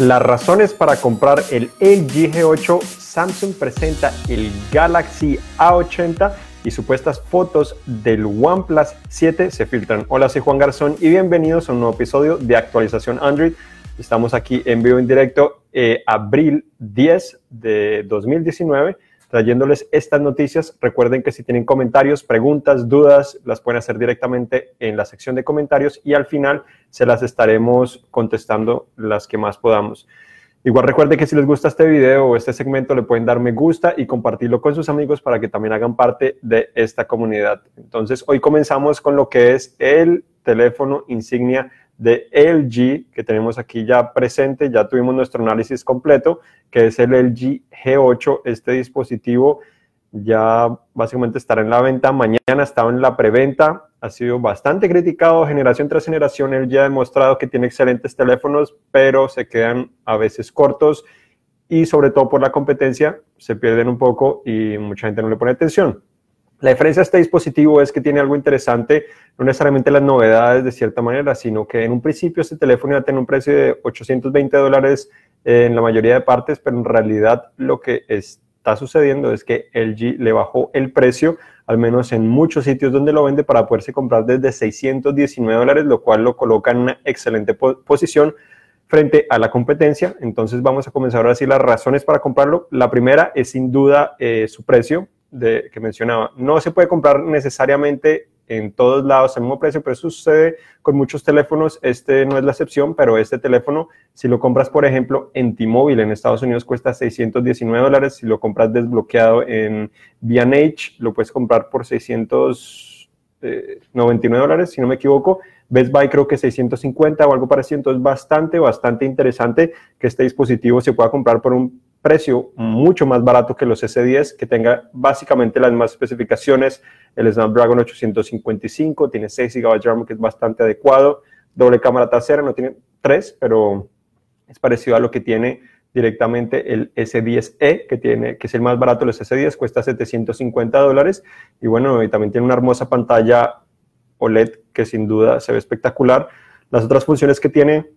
Las razones para comprar el LG G8, Samsung presenta el Galaxy A80 y supuestas fotos del OnePlus 7 se filtran. Hola, soy Juan Garzón y bienvenidos a un nuevo episodio de actualización Android. Estamos aquí en vivo en directo, eh, abril 10 de 2019 trayéndoles estas noticias. Recuerden que si tienen comentarios, preguntas, dudas, las pueden hacer directamente en la sección de comentarios y al final se las estaremos contestando las que más podamos. Igual recuerden que si les gusta este video o este segmento le pueden dar me gusta y compartirlo con sus amigos para que también hagan parte de esta comunidad. Entonces hoy comenzamos con lo que es el teléfono insignia de LG que tenemos aquí ya presente, ya tuvimos nuestro análisis completo, que es el LG G8. Este dispositivo ya básicamente estará en la venta, mañana estaba en la preventa, ha sido bastante criticado generación tras generación, él ya ha demostrado que tiene excelentes teléfonos, pero se quedan a veces cortos y sobre todo por la competencia se pierden un poco y mucha gente no le pone atención. La diferencia de este dispositivo es que tiene algo interesante, no necesariamente las novedades de cierta manera, sino que en un principio este teléfono iba a tener un precio de 820 dólares en la mayoría de partes, pero en realidad lo que está sucediendo es que LG le bajó el precio, al menos en muchos sitios donde lo vende, para poderse comprar desde 619 dólares, lo cual lo coloca en una excelente posición frente a la competencia. Entonces vamos a comenzar ahora sí las razones para comprarlo. La primera es sin duda eh, su precio que mencionaba. No se puede comprar necesariamente en todos lados al mismo precio, pero eso sucede con muchos teléfonos. Este no es la excepción, pero este teléfono, si lo compras, por ejemplo, en T-Mobile en Estados Unidos cuesta 619 dólares. Si lo compras desbloqueado en B&H, lo puedes comprar por 699 dólares, si no me equivoco. Best Buy creo que 650 o algo parecido. Entonces, bastante, bastante interesante que este dispositivo se pueda comprar por un precio mucho más barato que los S10, que tenga básicamente las mismas especificaciones. El Snapdragon 855 tiene 6 GB de RAM, que es bastante adecuado. Doble cámara trasera, no tiene 3, pero es parecido a lo que tiene directamente el S10e, que, tiene, que es el más barato de los S10, cuesta 750 dólares. Y bueno, y también tiene una hermosa pantalla OLED que sin duda se ve espectacular. Las otras funciones que tiene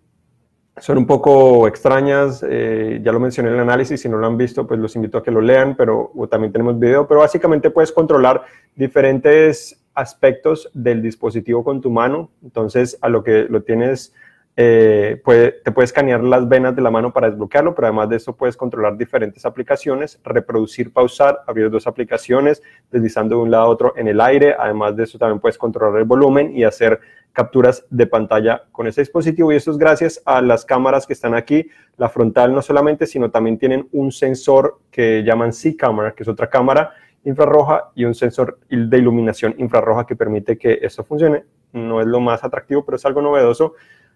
son un poco extrañas, eh, ya lo mencioné en el análisis, si no lo han visto, pues los invito a que lo lean, pero también tenemos video, pero básicamente puedes controlar diferentes aspectos del dispositivo con tu mano, entonces a lo que lo tienes eh, te puedes escanear las venas de la mano para desbloquearlo, pero además de eso puedes controlar diferentes aplicaciones, reproducir, pausar, abrir dos aplicaciones, deslizando de un lado a otro en el aire. Además de eso también puedes controlar el volumen y hacer capturas de pantalla con ese dispositivo y eso es gracias a las cámaras que están aquí, la frontal no solamente, sino también tienen un sensor que llaman C-Camera, que es otra cámara infrarroja y un sensor de iluminación infrarroja que permite que eso funcione. No es lo más atractivo, pero es algo novedoso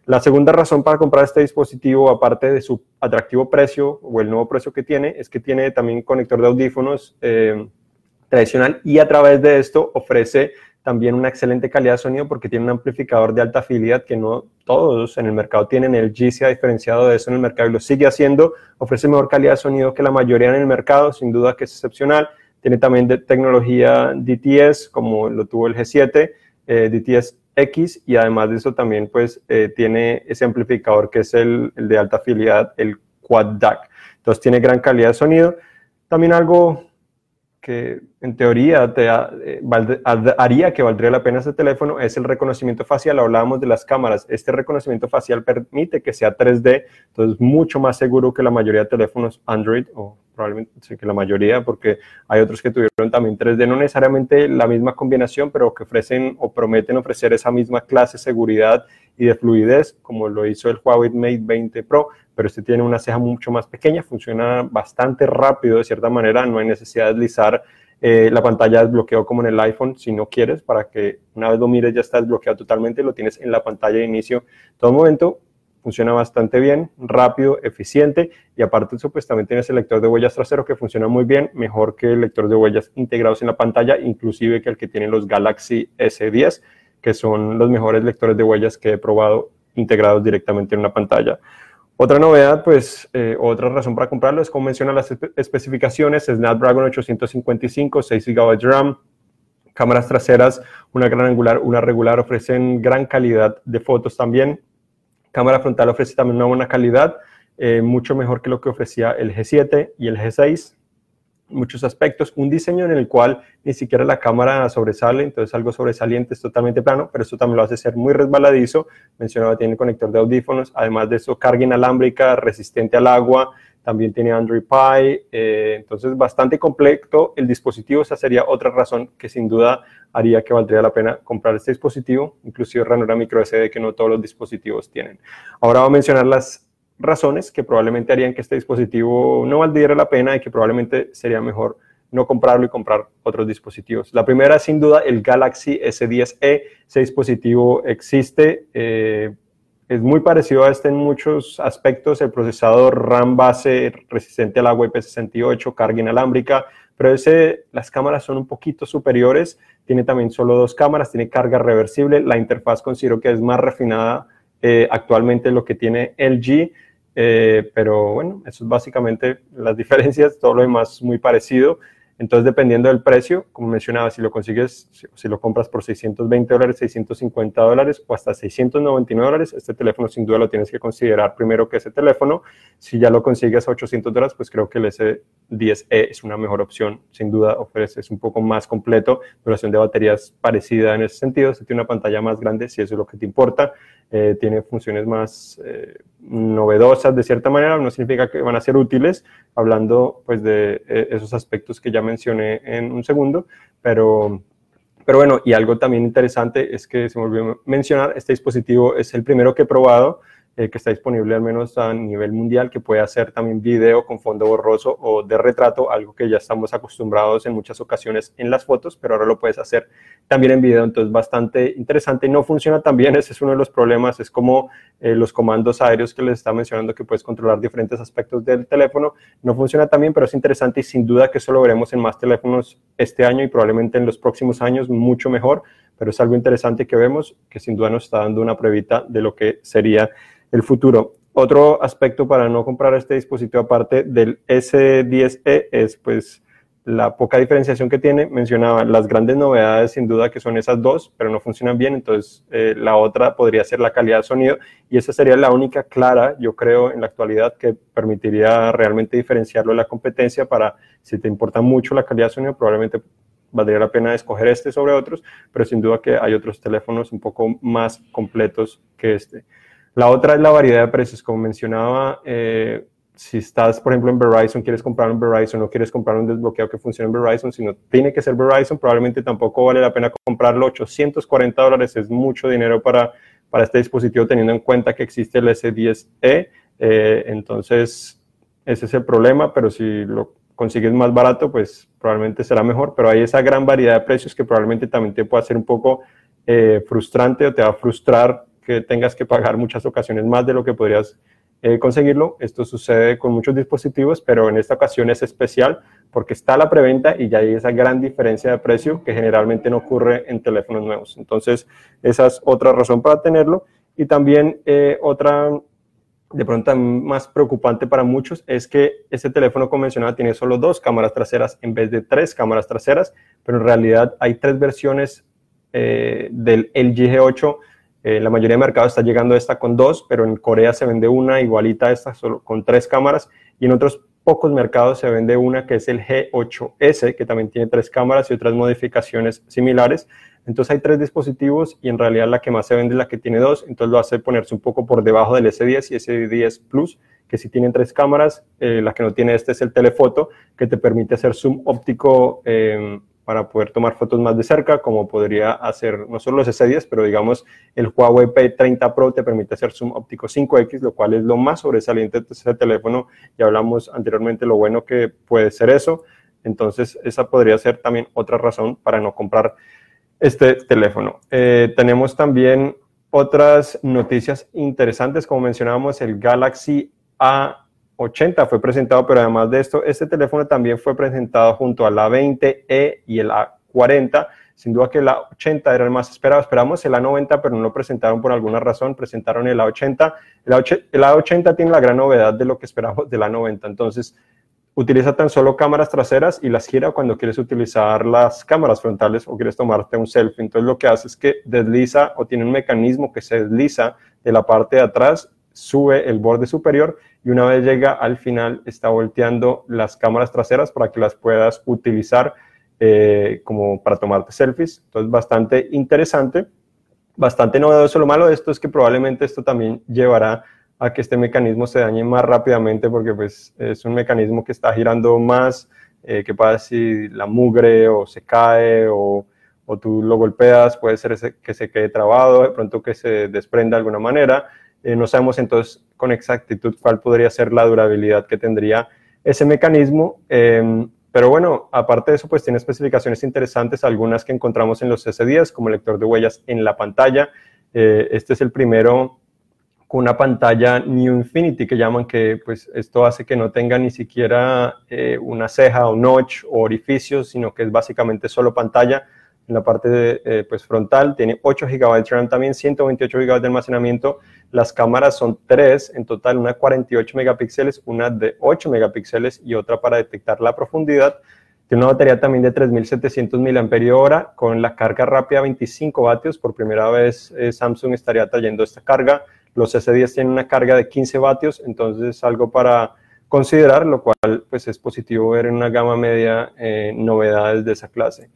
la segunda razón para comprar este dispositivo, aparte de su atractivo precio o el nuevo precio que tiene, es que tiene también conector de audífonos eh, tradicional y a través de esto ofrece también una excelente calidad de sonido porque tiene un amplificador de alta fidelidad que no todos en el mercado tienen. El G se ha diferenciado de eso en el mercado y lo sigue haciendo. Ofrece mejor calidad de sonido que la mayoría en el mercado, sin duda que es excepcional. Tiene también de tecnología DTS, como lo tuvo el G7, eh, DTS X y además de eso también pues eh, tiene ese amplificador que es el, el, de alta fidelidad, el Quad DAC. Entonces tiene gran calidad de sonido. También algo que en teoría te eh, haría que valdría la pena este teléfono es el reconocimiento facial. Hablábamos de las cámaras. Este reconocimiento facial permite que sea 3D, entonces mucho más seguro que la mayoría de teléfonos Android, o probablemente sí, que la mayoría, porque hay otros que tuvieron también 3D, no necesariamente la misma combinación, pero que ofrecen o prometen ofrecer esa misma clase de seguridad y de fluidez, como lo hizo el Huawei Mate 20 Pro, pero este tiene una ceja mucho más pequeña, funciona bastante rápido de cierta manera, no hay necesidad de deslizar eh, la pantalla desbloqueo como en el iPhone si no quieres, para que una vez lo mires ya está desbloqueado totalmente, lo tienes en la pantalla de inicio. todo momento funciona bastante bien, rápido, eficiente y aparte de eso pues también tienes el lector de huellas trasero que funciona muy bien, mejor que el lector de huellas integrados en la pantalla, inclusive que el que tienen los Galaxy S10, que son los mejores lectores de huellas que he probado integrados directamente en una pantalla. Otra novedad, pues, eh, otra razón para comprarlo es como menciona las especificaciones, Snapdragon 855, 6 GB de RAM, cámaras traseras, una gran angular, una regular, ofrecen gran calidad de fotos también. Cámara frontal ofrece también una buena calidad. eh, mucho mejor que lo que ofrecía el G7 y el G6 muchos aspectos, un diseño en el cual ni siquiera la cámara sobresale, entonces algo sobresaliente es totalmente plano, pero esto también lo hace ser muy resbaladizo, mencionaba tiene conector de audífonos, además de eso carga inalámbrica, resistente al agua, también tiene Android Pie, eh, entonces bastante completo el dispositivo, esa sería otra razón que sin duda haría que valdría la pena comprar este dispositivo, inclusive ranura micro SD que no todos los dispositivos tienen. Ahora voy a mencionar las razones que probablemente harían que este dispositivo no valdría la pena y que probablemente sería mejor no comprarlo y comprar otros dispositivos. La primera, sin duda, el Galaxy S10e. Ese dispositivo existe, eh, es muy parecido a este en muchos aspectos, el procesador RAM base resistente al agua IP68, carga inalámbrica, pero ese, las cámaras son un poquito superiores, tiene también solo dos cámaras, tiene carga reversible, la interfaz considero que es más refinada eh, actualmente lo que tiene LG, eh, pero bueno, eso es básicamente las diferencias, todo lo demás muy parecido. Entonces, dependiendo del precio, como mencionaba, si lo consigues, si, lo compras por 620 dólares, 650 dólares o hasta 699 dólares, este teléfono sin duda lo tienes que considerar primero que ese teléfono. Si ya lo consigues a 800 dólares, pues creo que el S10e es una mejor opción. Sin duda ofrece, es un poco más completo, duración de baterías parecida en ese sentido. Si tiene una pantalla más grande, si eso es lo que te importa. Eh, tiene funciones más eh, novedosas de cierta manera, no significa que van a ser útiles, hablando pues de eh, esos aspectos que ya mencioné en un segundo, pero, pero bueno, y algo también interesante es que se me olvidó mencionar, este dispositivo es el primero que he probado, eh, que está disponible al menos a nivel mundial, que puede hacer también video con fondo borroso o de retrato, algo que ya estamos acostumbrados en muchas ocasiones en las fotos, pero ahora lo puedes hacer también en video, entonces bastante interesante. No funciona tan bien, ese es uno de los problemas, es como eh, los comandos aéreos que les estaba mencionando, que puedes controlar diferentes aspectos del teléfono, no funciona tan bien, pero es interesante y sin duda que eso lo veremos en más teléfonos este año y probablemente en los próximos años mucho mejor, pero es algo interesante que vemos, que sin duda nos está dando una pruebita de lo que sería el futuro. Otro aspecto para no comprar este dispositivo aparte del S10e es pues la poca diferenciación que tiene. Mencionaba las grandes novedades sin duda que son esas dos, pero no funcionan bien, entonces eh, la otra podría ser la calidad de sonido y esa sería la única clara, yo creo, en la actualidad que permitiría realmente diferenciarlo de la competencia para, si te importa mucho la calidad de sonido, probablemente valdría la pena escoger este sobre otros, pero sin duda que hay otros teléfonos un poco más completos que este. La otra es la variedad de precios, como mencionaba, eh, si estás, por ejemplo, en Verizon, quieres comprar un Verizon, no quieres comprar un desbloqueado que funcione en Verizon, sino tiene que ser Verizon, probablemente tampoco vale la pena comprarlo. 840 dólares es mucho dinero para, para este dispositivo, teniendo en cuenta que existe el S10e. Eh, entonces, ese es el problema, pero si lo consigues más barato, pues probablemente será mejor. Pero hay esa gran variedad de precios que probablemente también te pueda ser un poco eh, frustrante o te va a frustrar que tengas que pagar muchas ocasiones más de lo que podrías eh, conseguirlo. Esto sucede con muchos dispositivos, pero en esta ocasión es especial porque está la preventa y ya hay esa gran diferencia de precio que generalmente no ocurre en teléfonos nuevos. Entonces, esa es otra razón para tenerlo. Y también eh, otra, de pronto más preocupante para muchos, es que este teléfono convencional tiene solo dos cámaras traseras en vez de tres cámaras traseras, pero en realidad hay tres versiones eh, del LG G8 eh, la mayoría de mercados está llegando esta con dos, pero en Corea se vende una igualita a esta solo con tres cámaras y en otros pocos mercados se vende una que es el G8S, que también tiene tres cámaras y otras modificaciones similares. Entonces hay tres dispositivos y en realidad la que más se vende es la que tiene dos, entonces lo hace ponerse un poco por debajo del S10 y S10 Plus, que sí tienen tres cámaras. Eh, la que no tiene este es el telefoto, que te permite hacer zoom óptico eh, para poder tomar fotos más de cerca, como podría hacer no solo los S10, pero digamos el Huawei P30 Pro te permite hacer zoom óptico 5X, lo cual es lo más sobresaliente de ese teléfono. Ya hablamos anteriormente lo bueno que puede ser eso. Entonces, esa podría ser también otra razón para no comprar este teléfono. Eh, tenemos también otras noticias interesantes, como mencionábamos, el Galaxy A 80 fue presentado, pero además de esto, este teléfono también fue presentado junto a la 20e y el A40. Sin duda que el A80 era el más esperado. Esperamos el A90, pero no lo presentaron por alguna razón. Presentaron el A80. El, A80 tiene la gran novedad de lo que esperamos del A90. Entonces, utiliza tan solo cámaras traseras y las gira cuando quieres utilizar las cámaras frontales o quieres tomarte un selfie. Entonces, lo que hace es que desliza o tiene un mecanismo que se desliza de la parte de atrás sube el borde superior y una vez llega al final está volteando las cámaras traseras para que las puedas utilizar eh, como para tomarte selfies. Entonces, bastante interesante, bastante novedoso. Lo malo de esto es que probablemente esto también llevará a que este mecanismo se dañe más rápidamente porque pues es un mecanismo que está girando más, eh, que pasa si la mugre o se cae o, o tú lo golpeas, puede ser que se quede trabado, de pronto que se desprenda de alguna manera. Eh, no sabemos entonces con exactitud cuál podría ser la durabilidad que tendría ese mecanismo. Em, pero bueno, aparte de eso, pues tiene especificaciones interesantes, algunas que encontramos en los S10, como lector de huellas en la pantalla. Eh, este es el primero con una pantalla New Infinity que llaman que pues esto hace que no tenga ni siquiera eh, una ceja o notch o orificios, sino que es básicamente solo pantalla en la parte eh, pues frontal, tiene 8 GB de RAM también, 128 GB de almacenamiento, las cámaras son tres en total, una 48 megapíxeles, una de 8 megapíxeles y otra para detectar la profundidad. Tiene una batería también de 3700 mAh con la carga rápida 25 vatios, por primera vez eh, Samsung estaría trayendo esta carga, los S10 tienen una carga de 15 vatios, entonces algo para considerar, lo cual pues es positivo ver en una gama media eh, novedades de esa clase.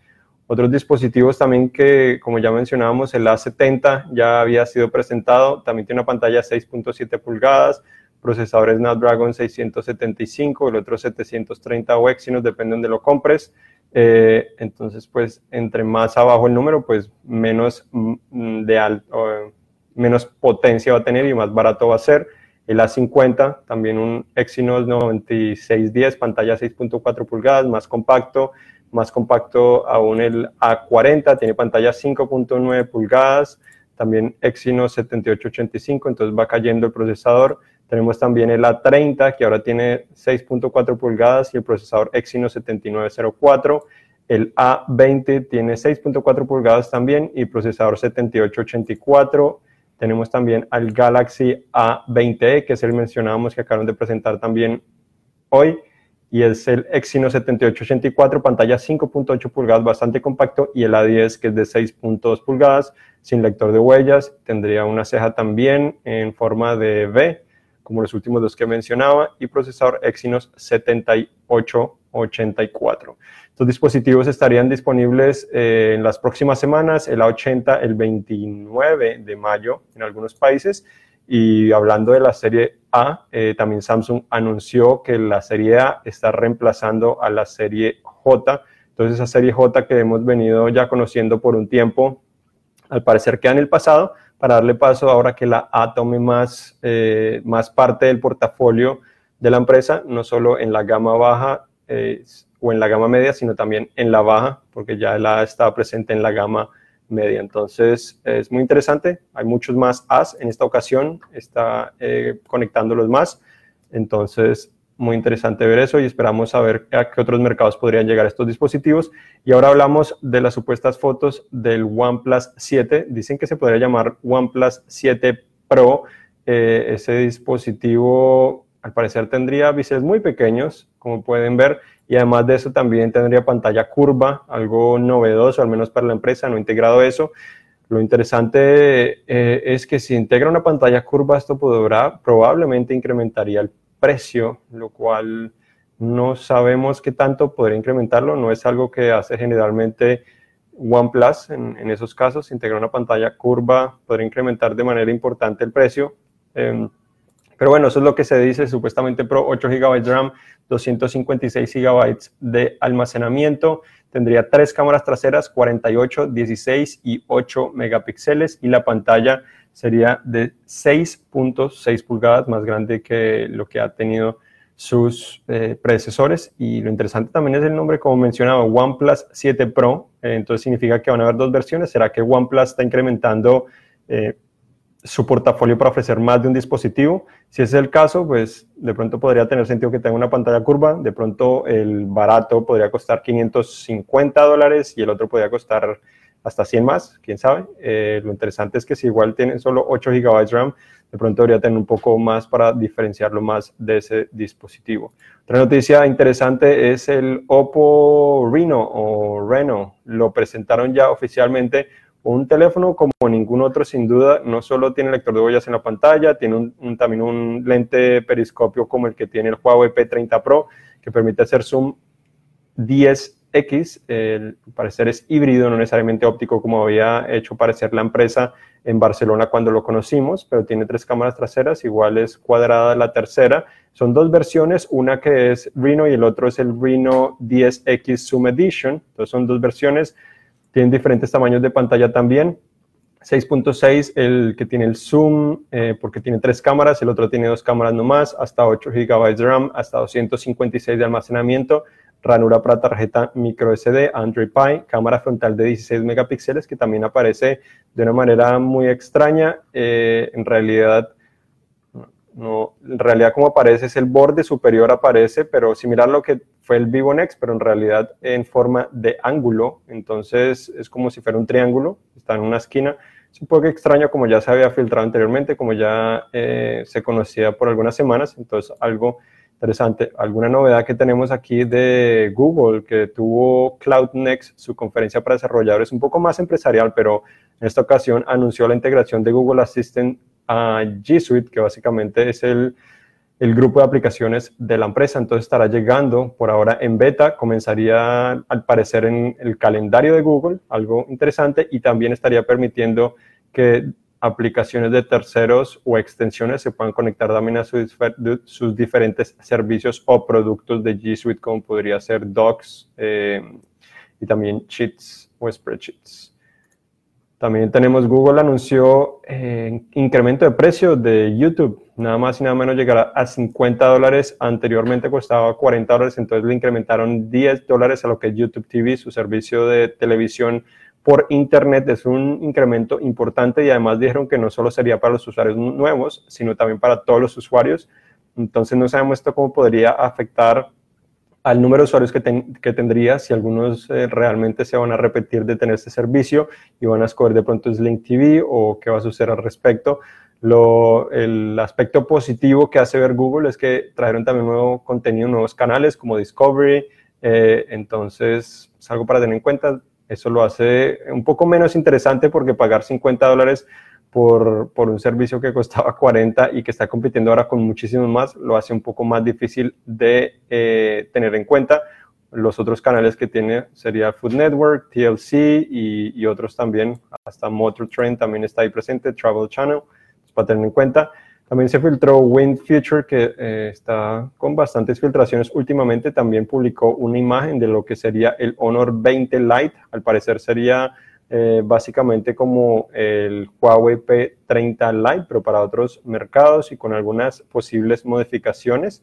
Otros dispositivos también que, como ya mencionábamos, el A70 ya había sido presentado, también tiene una pantalla 6.7 pulgadas, procesador Snapdragon 675, el otro 730 o Exynos, depende de lo compres. Eh, entonces, pues, entre más abajo el número, pues menos, mm, de alto, menos potencia va a tener y más barato va a ser. El A50, también un Exynos 9610, pantalla 6.4 pulgadas, más compacto, más compacto aún el A40, tiene pantalla 5.9 pulgadas, también Exynos 7885, entonces va cayendo el procesador. Tenemos también el A30, que ahora tiene 6.4 pulgadas y el procesador Exynos 7904. El A20 tiene 6.4 pulgadas también y procesador 7884. Tenemos también al Galaxy A20e, que es el mencionábamos que acaban de presentar también hoy y es el Exynos 7884, pantalla 5.8 pulgadas, bastante compacto, y el A10 que es de 6.2 pulgadas, sin lector de huellas, tendría una ceja también en forma de V, como los últimos dos que mencionaba, y procesador Exynos 7884. Estos dispositivos estarían disponibles eh, en las próximas semanas, el A80 el 29 de mayo en algunos países, y hablando de la serie A, eh, también Samsung anunció que la serie A está reemplazando a la serie J. Entonces esa serie J que hemos venido ya conociendo por un tiempo, al parecer queda en el pasado, para darle paso ahora que la A tome más, eh, más parte del portafolio de la empresa, no solo en la gama baja eh, o en la gama media, sino también en la baja, porque ya la A está presente en la gama media. Entonces es muy interesante. Hay muchos más As en esta ocasión, está eh, conectándolos más. Entonces, muy interesante ver eso y esperamos saber a qué otros mercados podrían llegar estos dispositivos. Y ahora hablamos de las supuestas fotos del OnePlus 7. Dicen que se podría llamar OnePlus 7 Pro. Eh, ese dispositivo al parecer tendría biseles muy pequeños, como pueden ver, y además de eso también tendría pantalla curva, algo novedoso, al menos para la empresa, no integrado eso. Lo interesante eh, es que si integra una pantalla curva, esto podrá, probablemente incrementaría el precio, lo cual no sabemos qué tanto podría incrementarlo, no es algo que hace generalmente OnePlus en, en esos casos, integrar una pantalla curva podría incrementar de manera importante el precio. Em, pero bueno, eso es lo que se dice, supuestamente Pro 8 GB de RAM, 256 GB de almacenamiento, tendría tres cámaras traseras, 48, 16 y 8 megapíxeles y la pantalla sería de 6.6 pulgadas, más grande que lo que ha tenido sus eh, predecesores. Y lo interesante también es el nombre, como mencionaba, OnePlus 7 Pro. Eh, entonces significa que van a haber dos versiones. ¿Será que OnePlus está incrementando eh, su portafolio para ofrecer más de un dispositivo. Si ese es el caso, pues de pronto podría tener sentido que tenga una pantalla curva, de pronto el barato podría costar 550 dólares y el otro podría costar hasta 100 más, quién sabe. Eh, lo interesante es que si igual tiene solo 8 GB RAM, de pronto debería tener un poco más para diferenciarlo más de ese dispositivo. Otra noticia interesante es el Oppo Reno o Reno. Lo presentaron ya oficialmente un teléfono como ningún otro sin duda, no solo tiene lector de huellas en la pantalla, tiene también un lente periscopio como el que tiene el Huawei P30 Pro, que permite hacer zoom 10X, el parecer es híbrido, no necesariamente óptico como había hecho parecer la empresa en Barcelona cuando lo conocimos, pero tiene tres cámaras traseras, igual es cuadrada la tercera. Son dos versiones, una que es Reno y el otro es el Reno 10X Zoom Edition. Entonces son dos versiones, tienen diferentes tamaños de pantalla también. 6.6 el que tiene el zoom, eh, porque tiene tres cámaras, el otro tiene dos cámaras nomás, hasta 8 GB de RAM, hasta 256 de almacenamiento, ranura para tarjeta micro SD, Android Pie, cámara frontal de 16 megapíxeles que también aparece de una manera muy extraña. Eh, en realidad, no, en realidad como aparece es el borde superior aparece, pero similar a lo que fue el Vivo Next, pero en realidad en forma de ángulo. Entonces es como si fuera un triángulo, está en una esquina. Es un poco extraño como ya se había filtrado anteriormente, como ya eh, se conocía por algunas semanas, entonces algo interesante. Alguna novedad que tenemos aquí de Google, que tuvo Cloud Next, su conferencia para desarrolladores, un poco más empresarial, pero en esta ocasión anunció la integración de Google Assistant a G Suite, que básicamente es el, el grupo de aplicaciones de la empresa. Entonces estará llegando por ahora en beta, comenzaría al parecer en el calendario de Google, algo interesante, y también estaría permitiendo que aplicaciones de terceros o extensiones se puedan conectar también a sus, sus diferentes servicios o productos de G Suite, como podría ser Docs eh, y también Sheets o Spreadsheets. También tenemos Google anunció eh, incremento de precio de YouTube, nada más y nada menos llegará a 50 dólares, anteriormente costaba 40 dólares, entonces le incrementaron 10 dólares a lo que es YouTube TV, su servicio de televisión por Internet, es un incremento importante y además dijeron que no solo sería para los usuarios nuevos, sino también para todos los usuarios, entonces no sabemos esto cómo podría afectar al número de usuarios que, que tendría, si algunos eh, realmente se van a repetir de tener este servicio y van a escoger de pronto Sling TV o qué va a suceder al respecto. Lo, el aspecto positivo que hace ver Google es que trajeron también nuevo contenido, nuevos canales como Discovery, eh, entonces es algo para tener en cuenta. Eso lo hace un poco menos interesante porque pagar 50 dólares por, por, un servicio que costaba 40 y que está compitiendo ahora con muchísimos más, lo hace un poco más difícil de eh, tener en cuenta. Los otros canales que tiene sería Food Network, TLC y, y otros también, hasta Motor Trend también está ahí presente, Travel Channel, para tener en cuenta. También se filtró Wind Future, que eh, está con bastantes filtraciones últimamente. También publicó una imagen de lo que sería el Honor 20 Lite. Al parecer sería eh, básicamente como el Huawei P30 Lite, pero para otros mercados y con algunas posibles modificaciones.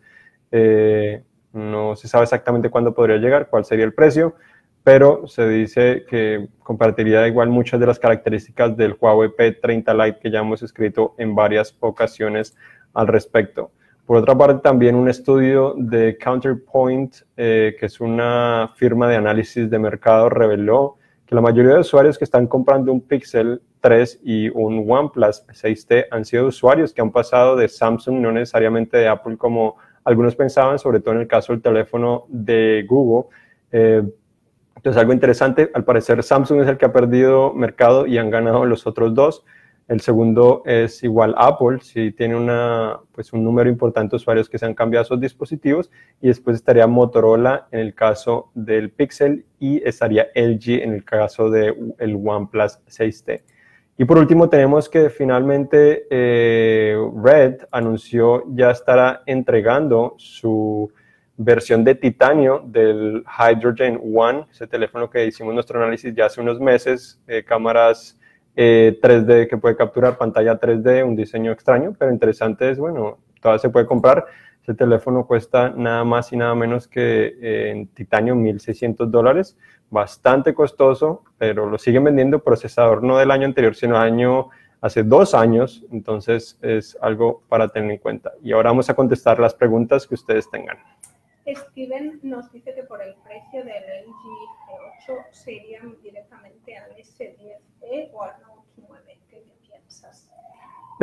Eh, no se sabe exactamente cuándo podría llegar, cuál sería el precio, pero se dice que compartiría igual muchas de las características del Huawei P30 Lite que ya hemos escrito en varias ocasiones al respecto. Por otra parte, también un estudio de Counterpoint, eh, que es una firma de análisis de mercado, reveló que la mayoría de usuarios que están comprando un Pixel 3 y un OnePlus 6T han sido usuarios que han pasado de Samsung, no necesariamente de Apple como algunos pensaban, sobre todo en el caso del teléfono de Google. Eh, entonces, algo interesante, al parecer Samsung es el que ha perdido mercado y han ganado los otros dos. El segundo es igual Apple, si tiene una, pues un número importante de usuarios que se han cambiado sus dispositivos. Y después estaría Motorola en el caso del Pixel y estaría LG en el caso del el OnePlus 6T. Y por último tenemos que finalmente eh, Red anunció ya estará entregando su versión de titanio del Hydrogen One, ese teléfono que hicimos nuestro análisis ya hace unos meses, eh, cámaras 3D eh, que puede capturar pantalla 3D, un diseño extraño, pero interesante es, bueno, todavía se puede comprar. Ese teléfono cuesta nada más y nada menos que eh, en titanio 1.600 dólares, bastante costoso, pero lo siguen vendiendo procesador no del año anterior, sino año hace dos años, entonces es algo para tener en cuenta. Y ahora vamos a contestar las preguntas que ustedes tengan. Steven nos dice que por el precio del LG G8 serían directamente al S10e o al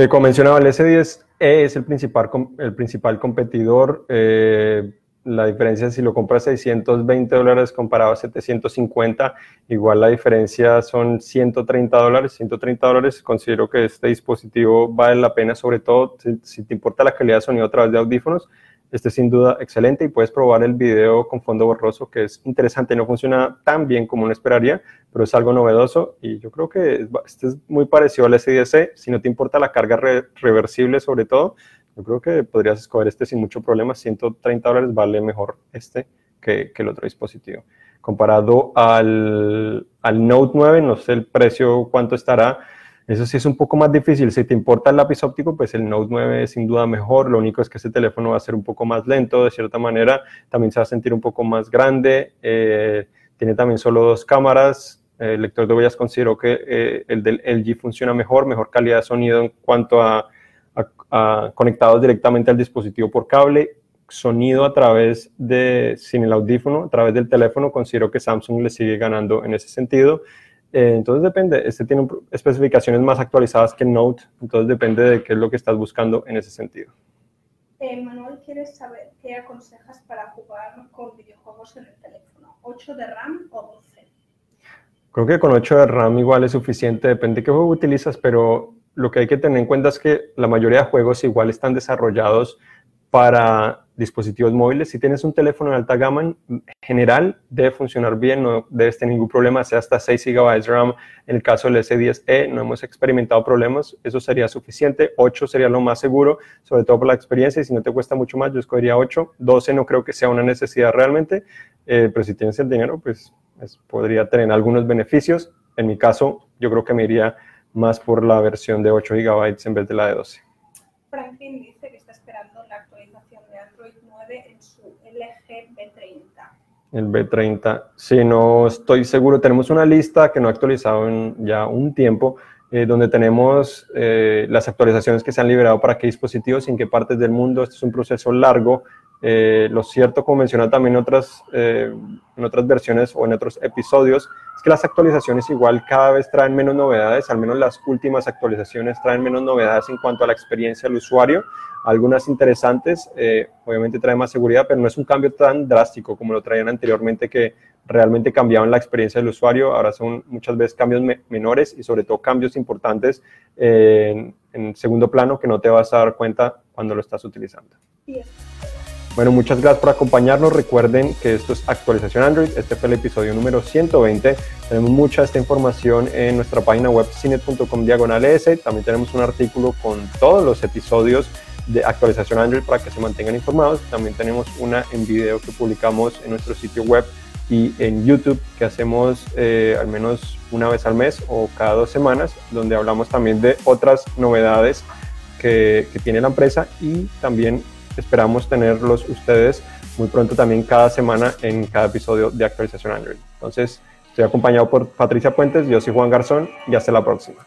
como mencionaba, el S10e es el principal, el principal competidor. Eh, la diferencia si lo compras 620 dólares comparado a 750, igual la diferencia son 130 dólares. 130 dólares, considero que este dispositivo vale la pena, sobre todo si, te importa la calidad de sonido a través de audífonos. Este es sin duda excelente y puedes probar el video con fondo borroso, que es interesante. No funciona tan bien como uno esperaría, pero es algo novedoso y yo creo que este es muy parecido al SDC. Si no te importa la carga reversible, sobre todo, yo creo que podrías escoger este sin mucho problema. 130 dólares vale mejor este que, el otro dispositivo. Comparado al, al, Note 9, no sé el precio cuánto estará. Eso sí es un poco más difícil. Si te importa el lápiz óptico, pues el Note 9 es sin duda mejor. Lo único es que ese teléfono va a ser un poco más lento, de cierta manera. También se va a sentir un poco más grande. Eh, tiene también solo dos cámaras. El lector de huellas considero que eh, el del LG funciona mejor, mejor calidad de sonido en cuanto a conectados directamente al dispositivo por cable, sonido a través de, sin el audífono, a través del teléfono, considero que Samsung le sigue ganando en ese sentido. Eh, entonces depende, este tiene especificaciones más actualizadas que Note, entonces depende de qué es lo que estás buscando en ese sentido. Eh, Manuel, ¿quieres saber qué aconsejas para jugar con videojuegos en el teléfono? ¿8 de RAM o 12? Creo que con 8 de RAM igual es suficiente, depende de qué juego utilizas, pero lo que hay que tener en cuenta es que la mayoría de juegos igual están desarrollados para dispositivos móviles. Si tienes un teléfono de alta gama, en general debe funcionar bien, no debes tener ningún problema, sea hasta 6 GB de RAM. En el caso del S10e no hemos experimentado problemas, eso sería suficiente. 8 sería lo más seguro, sobre todo por la experiencia, y si no te cuesta mucho más, yo escogería 8. 12 no creo que sea una necesidad realmente, eh, pero si tienes el dinero, pues, podría tener algunos beneficios. En mi caso, yo creo que me iría más por la versión de 8 GB en vez de la de 12. Franklin dice que está esperando la actualización de Android 9 en su LG B30. El B30, sí, no estoy seguro. Tenemos una lista que no ha actualizado en ya un tiempo, eh, donde tenemos eh, las actualizaciones que se han liberado para qué dispositivos en qué partes del mundo. Este es un proceso largo. Eh, lo cierto, como mencionado también otras, en otras versiones o en otros episodios, que las actualizaciones igual cada vez traen menos novedades, al menos las últimas actualizaciones traen menos novedades en cuanto a la experiencia del usuario, algunas interesantes, eh, obviamente trae más seguridad, pero no es un cambio tan drástico como lo traían anteriormente que realmente cambiaban la experiencia del usuario, ahora son muchas veces cambios menores y sobre todo cambios importantes en, en segundo plano que no te vas a dar cuenta cuando lo estás utilizando. Bueno, muchas gracias por acompañarnos. Recuerden que esto es actualización Android. Este fue el episodio número 120. Tenemos mucha esta información en nuestra página web cinet.com diagonal S. También tenemos un artículo con todos los episodios de actualización Android para que se mantengan informados. También tenemos una en video que publicamos en nuestro sitio web y en YouTube que hacemos eh, al menos una vez al mes o cada dos semanas, donde hablamos también de otras novedades que, que tiene la empresa y también Esperamos tenerlos ustedes muy pronto también cada semana en cada episodio de actualización Android. Entonces, estoy acompañado por Patricia Puentes, yo soy Juan Garzón y hasta la próxima.